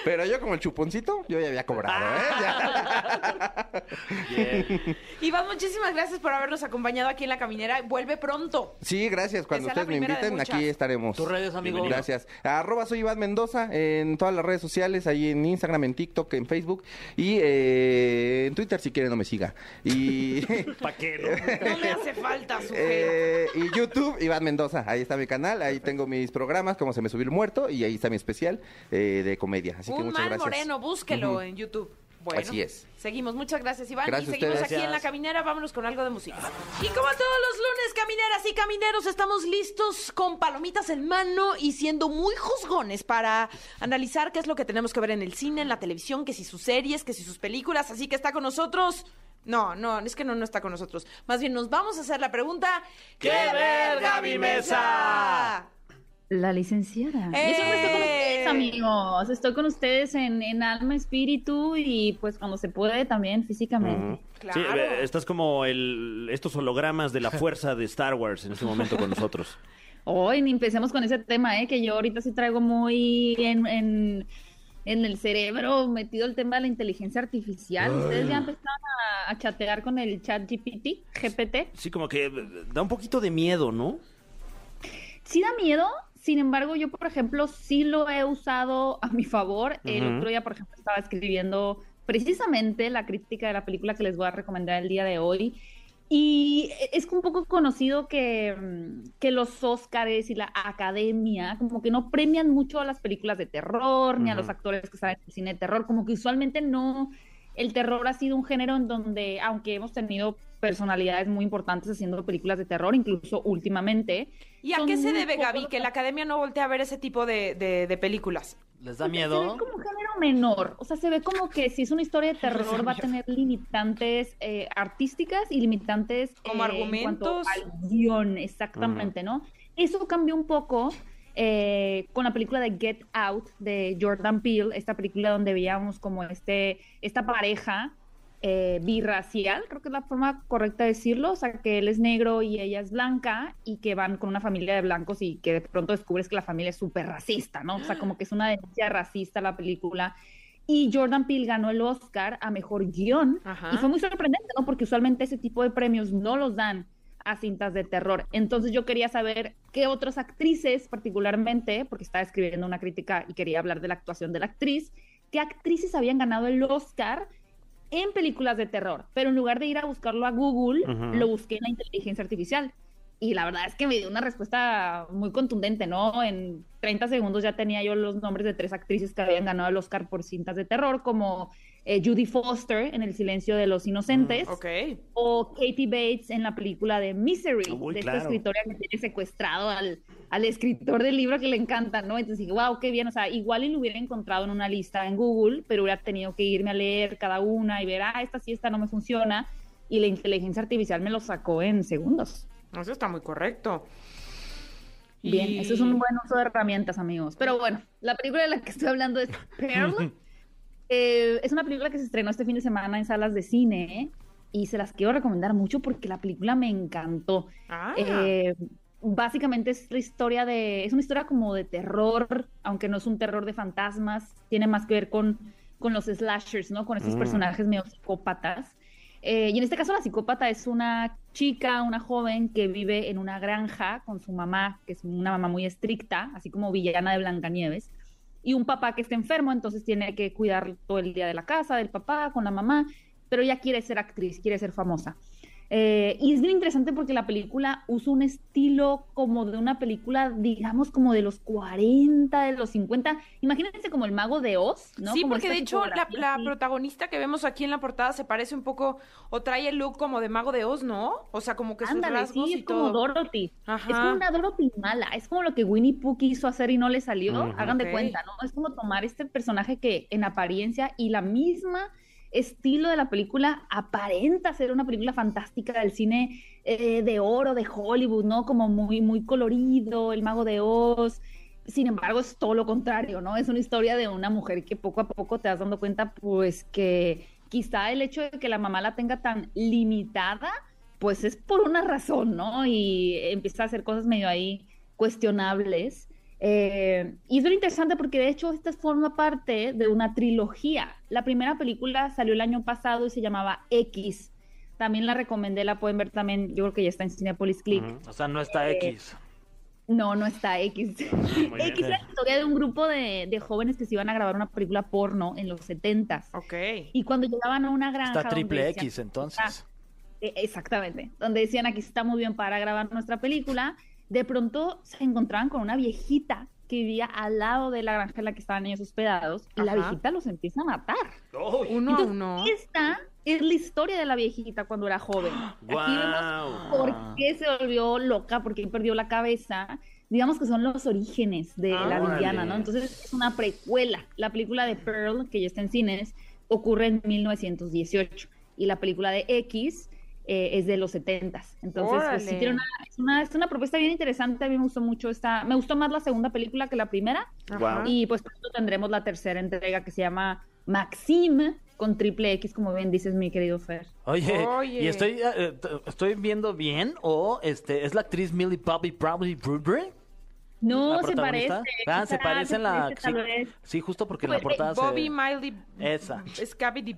Pero yo como el chuponcito, yo ya había cobrado, ¿eh? Ya. Bien. Iván, muchísimas gracias por habernos acompañado aquí en La Caminera. Vuelve pronto. Sí, gracias. Cuando ustedes me inviten, aquí estaremos. ¿Tus redes, amigo? Gracias. Arroba soy Iván Mendoza en todas las redes sociales, ahí en Instagram, en TikTok, en Facebook y eh, en Twitter si quieren no me siga. Y, ¿Para qué? no? No me hace falta su eh, y YouTube, Iván Mendoza. Ahí está mi canal, ahí tengo mis programas, como se me subió el muerto, y ahí está mi especial eh, de comedia. Así que Un muchas mal gracias. moreno, búsquelo en YouTube. Bueno, Así es. Seguimos. Muchas gracias, Iván. Gracias y seguimos aquí en La Caminera. Vámonos con algo de música. Y como todos los lunes, camineras y camineros, estamos listos con palomitas en mano y siendo muy juzgones para analizar qué es lo que tenemos que ver en el cine, en la televisión, que si sus series, que si sus películas. Así que está con nosotros. No, no, es que no, no está con nosotros. Más bien nos vamos a hacer la pregunta. ¿Qué ver, Gaby Mesa? La licenciada. ¡Eh! Yo siempre estoy con ustedes, amigos. Estoy con ustedes en, en alma, espíritu y pues cuando se puede también físicamente. Claro. Sí, eh, estás como el, estos hologramas de la fuerza de Star Wars en este momento con nosotros. Hoy ni empecemos con ese tema, ¿eh? Que yo ahorita sí traigo muy en, en, en el cerebro metido el tema de la inteligencia artificial. Ustedes ya empezaron a, a chatear con el chat GPT, GPT. Sí, como que eh, da un poquito de miedo, ¿no? Sí da miedo, sin embargo, yo, por ejemplo, sí lo he usado a mi favor. El otro día, por ejemplo, estaba escribiendo precisamente la crítica de la película que les voy a recomendar el día de hoy. Y es un poco conocido que, mm, que los Óscares y la academia como que no premian mucho a las películas de terror, ni a los actores que saben el cine de terror, como que usualmente no, el terror ha sido un género en donde, aunque hemos tenido personalidades muy importantes haciendo películas de terror, incluso últimamente. ¿Y a qué se debe, Gaby, que la academia no voltea a ver ese tipo de, de- de películas? ¿Les da Porque Se miedo? ve como un género menor. O sea, se ve como que si es una historia de terror va a tener limitantes eh, artísticas y limitantes Como eh, en cuanto argumentos. al guion, exactamente, ¿no? Eso cambió un poco eh, con la película de Get Out de Jordan Peele, esta película donde veíamos como este, esta pareja eh, birracial, creo que es la forma correcta de decirlo, o sea, que él es negro y ella es blanca y que van con una familia de blancos y que de pronto descubres que la familia es súper racista, ¿no? O sea, como que es una denuncia racista la película. Y Jordan Peele ganó el Oscar a Mejor Guión Ajá. y fue muy sorprendente, ¿no? Porque usualmente ese tipo de premios no los dan a cintas de terror. Entonces yo quería saber qué otras actrices, particularmente, porque estaba escribiendo una crítica y quería hablar de la actuación de la actriz, qué actrices habían ganado el Oscar en películas de terror. Pero en lugar de ir a buscarlo a Google, Ujú. lo busqué en la inteligencia artificial. Y la verdad es que me dio una respuesta muy contundente, ¿no? En 30 segundos ya tenía yo los nombres de tres actrices que habían ganado el Oscar por cintas de terror, como eh, Judy Foster en El silencio de los inocentes, Ok. o Katie Bates en la película de Misery, Uy, de claro. esta escritora que tiene secuestrado al, al escritor del libro que le encanta, ¿no? Entonces dije, wow, qué bien, o sea, igual y lo hubiera encontrado en una lista en Google, pero hubiera tenido que irme a leer cada una y ver, ah, esta sí, esta no me funciona, y la inteligencia artificial me lo sacó en segundos. Eso está muy correcto. Bien, Y- eso es un buen uso de herramientas, amigos. Pero bueno, la película de la que estoy hablando es Pearl. Eh, es una película que se estrenó este fin de semana en salas de cine y se las quiero recomendar mucho porque la película me encantó. Ah, Eh, básicamente es la historia de, es una historia como de terror, aunque no es un terror de fantasmas, tiene más que ver con, con los slashers, ¿no? Con estos Mm. personajes medio psicópatas. Eh, y en este caso la psicópata es una chica, una joven que vive en una granja con su mamá, que es una mamá muy estricta, así como villana de Blancanieves, y un papá que está enfermo, entonces tiene que cuidar todo el día de la casa, del papá, con la mamá, pero ella quiere ser actriz, quiere ser famosa. Eh, y es bien interesante porque la película usa un estilo como de una película, digamos, como de los 40, de los 50. Imagínense como el mago de Oz, ¿no? sí, Como porque de hecho la, protagonista que vemos aquí en la portada se parece un poco o trae el look como de mago de Oz, ¿no? O sea, como que sus Ándale, rasgos sí, y es como todo. Dorothy. Ajá. Es como una Dorothy mala. Es como lo que Winnie Pooh quiso hacer y no le salió. Ujú. Hagan de cuenta, ¿no? Es como tomar este personaje que en apariencia y la misma estilo de la película aparenta ser una película fantástica del cine eh, de oro de Hollywood, ¿no? Como muy, muy colorido, el mago de Oz. Sin embargo, es todo lo contrario, ¿no? Es una historia de una mujer que poco a poco te vas dando cuenta, pues que quizá el hecho de que la mamá la tenga tan limitada, pues es por una razón, ¿no? Y empieza a hacer cosas medio ahí cuestionables. Eh, y es bien interesante porque de hecho esta forma parte de una trilogía. La primera película salió el año pasado y se llamaba X. También la recomendé, la pueden ver también, yo creo que ya está en Cinepolis Click. O sea, no está Eh, X. No, no está X. Muy X es la historia de un grupo de, de jóvenes que se iban a grabar una película porno en los 70s. Ok. Y cuando llegaban a una granja... Está triple decían, X entonces. eh, Exactamente, donde decían aquí está muy bien para grabar nuestra película, de pronto se encontraban con una viejita que vivía al lado de la granja en la que estaban ellos hospedados y la Ajá. viejita los empieza a matar. Uno a Entonces, uno. esta es la historia de la viejita cuando era joven. Aquí vemos por qué se volvió loca, por qué perdió la cabeza. Digamos que son los orígenes de la Órale. villana, ¿no? Entonces es una precuela. La película de Pearl, que ya está en cines, ocurre en 1918 y la película de X eh, es de los 70 Entonces, pues, sí tiene una, es, una, es una propuesta bien interesante. A mí me gustó mucho esta. Me gustó más la segunda película que la primera. Ajá. Y pues pronto tendremos la tercera entrega que se llama Maxime con triple X, como bien dices, mi querido Fer. Oye, Oye. ¿y estoy, eh, estoy viendo bien o este es la actriz Millie Bobby Bradley Woodbury? No, ¿La se parece. Ah, se parece en la... parece, Sí, justo porque en la Pues, eh, portada Bobby se... Miley. Esa.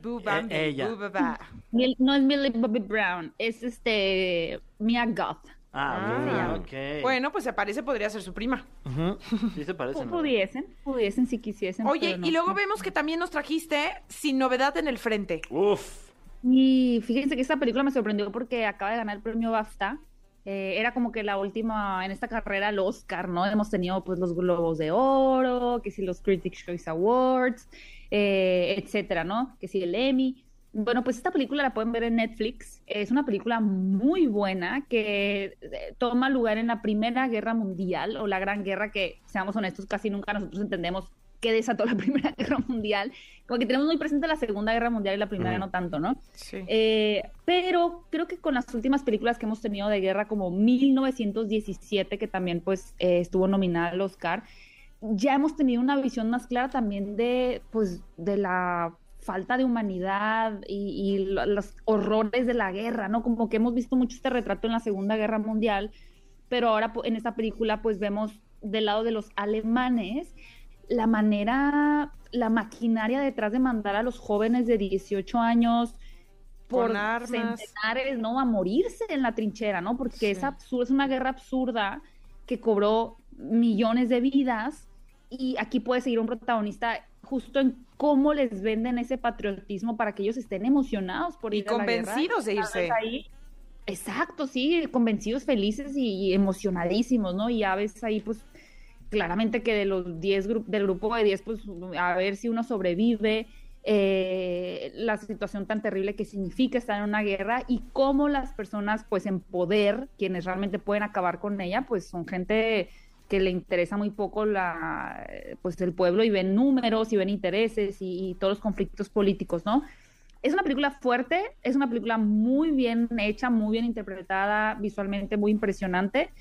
Boo Bambi. ella. Boo Ba Ba. Mil- No es Millie Bobby Brown, es este Mia Goth. Ah, Ah. ok. Bueno, pues se parece, podría ser su prima. Ujú. Sí se parecen. ¿no? Pudiesen, pudiesen si quisiesen. Oye, pero no. y luego vemos que también nos trajiste Sin Novedad en el Frente. Uf. Y fíjense que esta película me sorprendió porque acaba de ganar el premio BAFTA. Eh, era como que la última en esta carrera al Oscar, ¿no? Hemos tenido pues los Globos de Oro, que si los Critics' Choice Awards, eh, etcétera, ¿no? Que si el Emmy. Bueno, pues esta película la pueden ver en Netflix. Es una película muy buena que eh, toma lugar en la Primera Guerra Mundial o la Gran Guerra que, seamos honestos, casi nunca nosotros entendemos qué desató la Primera Guerra Mundial. Como que tenemos muy presente la Segunda Guerra Mundial y la Primera no tanto, ¿no? Sí. Eh, pero creo que con las últimas películas que hemos tenido de guerra, como 1917, que también pues eh, estuvo nominada al Oscar, ya hemos tenido una visión más clara también de pues de la falta de humanidad y, y lo- los horrores de la guerra, ¿no? Como que hemos visto mucho este retrato en la Segunda Guerra Mundial, pero ahora en esta película pues vemos del lado de los alemanes la manera, la maquinaria detrás de mandar a los jóvenes de 18 años por centenares, ¿no? A morirse en la trinchera, ¿no? Porque Sí. es absurdo, es una guerra absurda que cobró millones de vidas y aquí puede seguir un protagonista justo en cómo les venden ese patriotismo para que ellos estén emocionados por Y ir a la guerra. convencidos de irse. ahí- Exacto, sí, convencidos, felices y, y emocionadísimos, ¿no? Y ya ves ahí, pues, claramente que de los 10 gru- del grupo de 10, pues, a ver si uno sobrevive, eh, la situación tan terrible que significa estar en una guerra y cómo las personas, pues, en poder, quienes realmente pueden acabar con ella, pues, son gente que le interesa muy poco la, pues, el pueblo y ven números y ven intereses y, y todos los conflictos políticos, ¿no? Es una película fuerte, es una película muy bien hecha, muy bien interpretada, visualmente muy impresionante.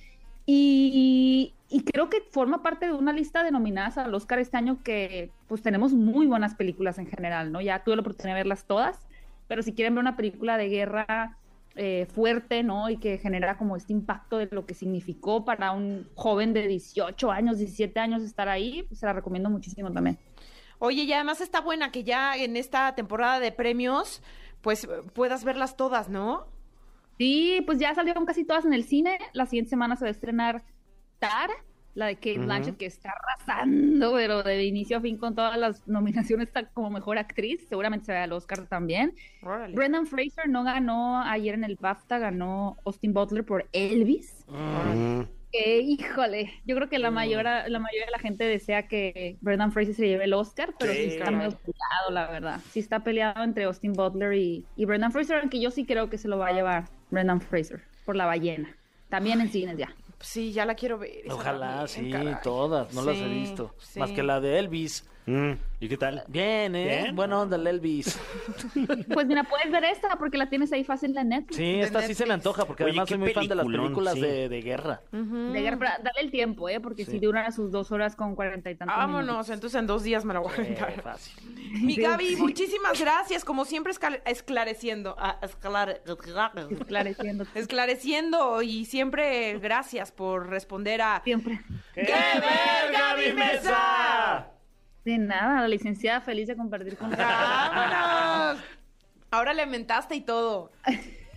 Y, creo que forma parte de una lista de nominadas al Oscar este año que pues tenemos muy buenas películas en general, ¿no? Ya tuve la oportunidad de verlas todas, pero si quieren ver una película de guerra eh, fuerte, ¿no? Y que genera como este impacto de lo que significó para un joven de 18 años, 17 años estar ahí, pues se la recomiendo muchísimo también. Oye, y además está buena que ya en esta temporada de premios, pues puedas verlas todas, ¿no? Sí, pues ya salieron casi todas en el cine. La siguiente semana se va a estrenar Tar, la de Kate Blanchett, que está arrasando, pero de inicio a fin con todas las nominaciones está como mejor actriz. Seguramente se va al Oscar también. Órale. Brendan Fraser no ganó ayer en el BAFTA, ganó Austin Butler por Elvis. Que, híjole, yo creo que la mayor, la mayoría de la gente desea que Brendan Fraser se lleve el Oscar, pero sí, Sí. está medio peleado, la verdad. Sí está peleado entre Austin Butler y, y Brendan Fraser, aunque yo sí creo que se lo va a llevar Brendan Fraser por la ballena. También en cines ya. Sí, ya la quiero ver. Ojalá, también, sí, caray. todas, no las he visto. sí. Más que la de Elvis. Mm, ¿Y qué tal? Bien, ¿eh? Bien. Buena onda el Elvis. Pues mira, puedes ver esta porque la tienes ahí fácil en Netflix. Sí, esta sí se me Netflix. antoja porque Oye, además soy muy fan de las películas sí. de, de guerra. De guerra, pero dale el tiempo, ¿eh? Porque si dura sus dos horas con cuarenta y tantos Vámonos, minutos. entonces en dos días me la voy a fácil. Mi Sí, Gaby, sí. muchísimas gracias, como siempre esclar- esclareciendo. ah, esclar- Esclareciendo. esclareciendo y siempre gracias por responder a... Siempre. ¡Qué ver, Gaby Mesa! De nada, la licenciada feliz de compartir con ¡Vámonos! Ahora le mentaste y todo.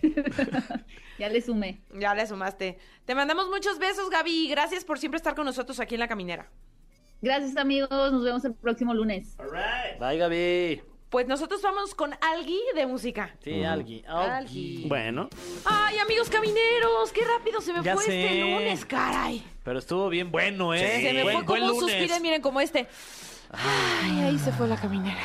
Ya le sumé. Ya le sumaste. Te mandamos muchos besos, Gaby. y Gracias por siempre estar con nosotros aquí en La Caminera. Gracias, amigos. Nos vemos el próximo lunes. Bye, Gaby. Pues nosotros vamos con Algi de música. Sí, Algi. Algi. Bueno, Ay, amigos camineros, qué rápido se me Ya fue sé. este lunes, caray. Pero estuvo bien bueno, ¿eh? Sí. Se me Buen- fue como un lunes. suspiro, miren, como este. Ay, ahí se fue la caminera.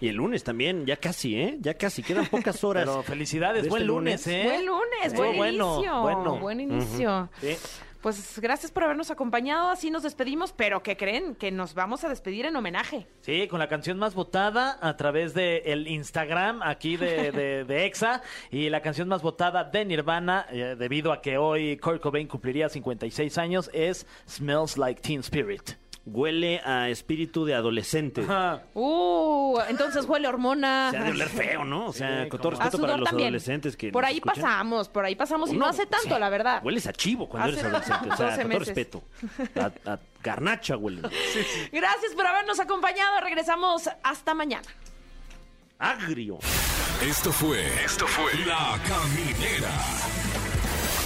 y el lunes también, ya casi, ¿eh? Ya casi, quedan pocas horas. Pero felicidades, de buen este lunes, ¿eh? Buen lunes, buen inicio. bueno. Buen inicio. Sí. Pues gracias por habernos acompañado. Así nos despedimos, pero ¿qué creen? Que nos vamos a despedir en homenaje. Sí, con la canción más votada a través del el Instagram aquí de, de, de EXA y la canción más votada de Nirvana, eh, debido a que hoy Kurt Cobain cumpliría 56 años, es Smells Like Teen Spirit. Huele a espíritu de adolescente. Uh, entonces huele a hormona. Se ha de oler feo, ¿no? O sea, Sí, con todo respeto para los también. adolescentes que Por ahí escuchan. pasamos, por ahí pasamos y no hace tanto, la verdad. Hueles a chivo cuando Hace eres adolescente. O sea, 12 con todo meses. respeto. A, a garnacha huele. Gracias por habernos acompañado. Regresamos hasta mañana. Agrio. Esto fue. Esto fue. La Caminera.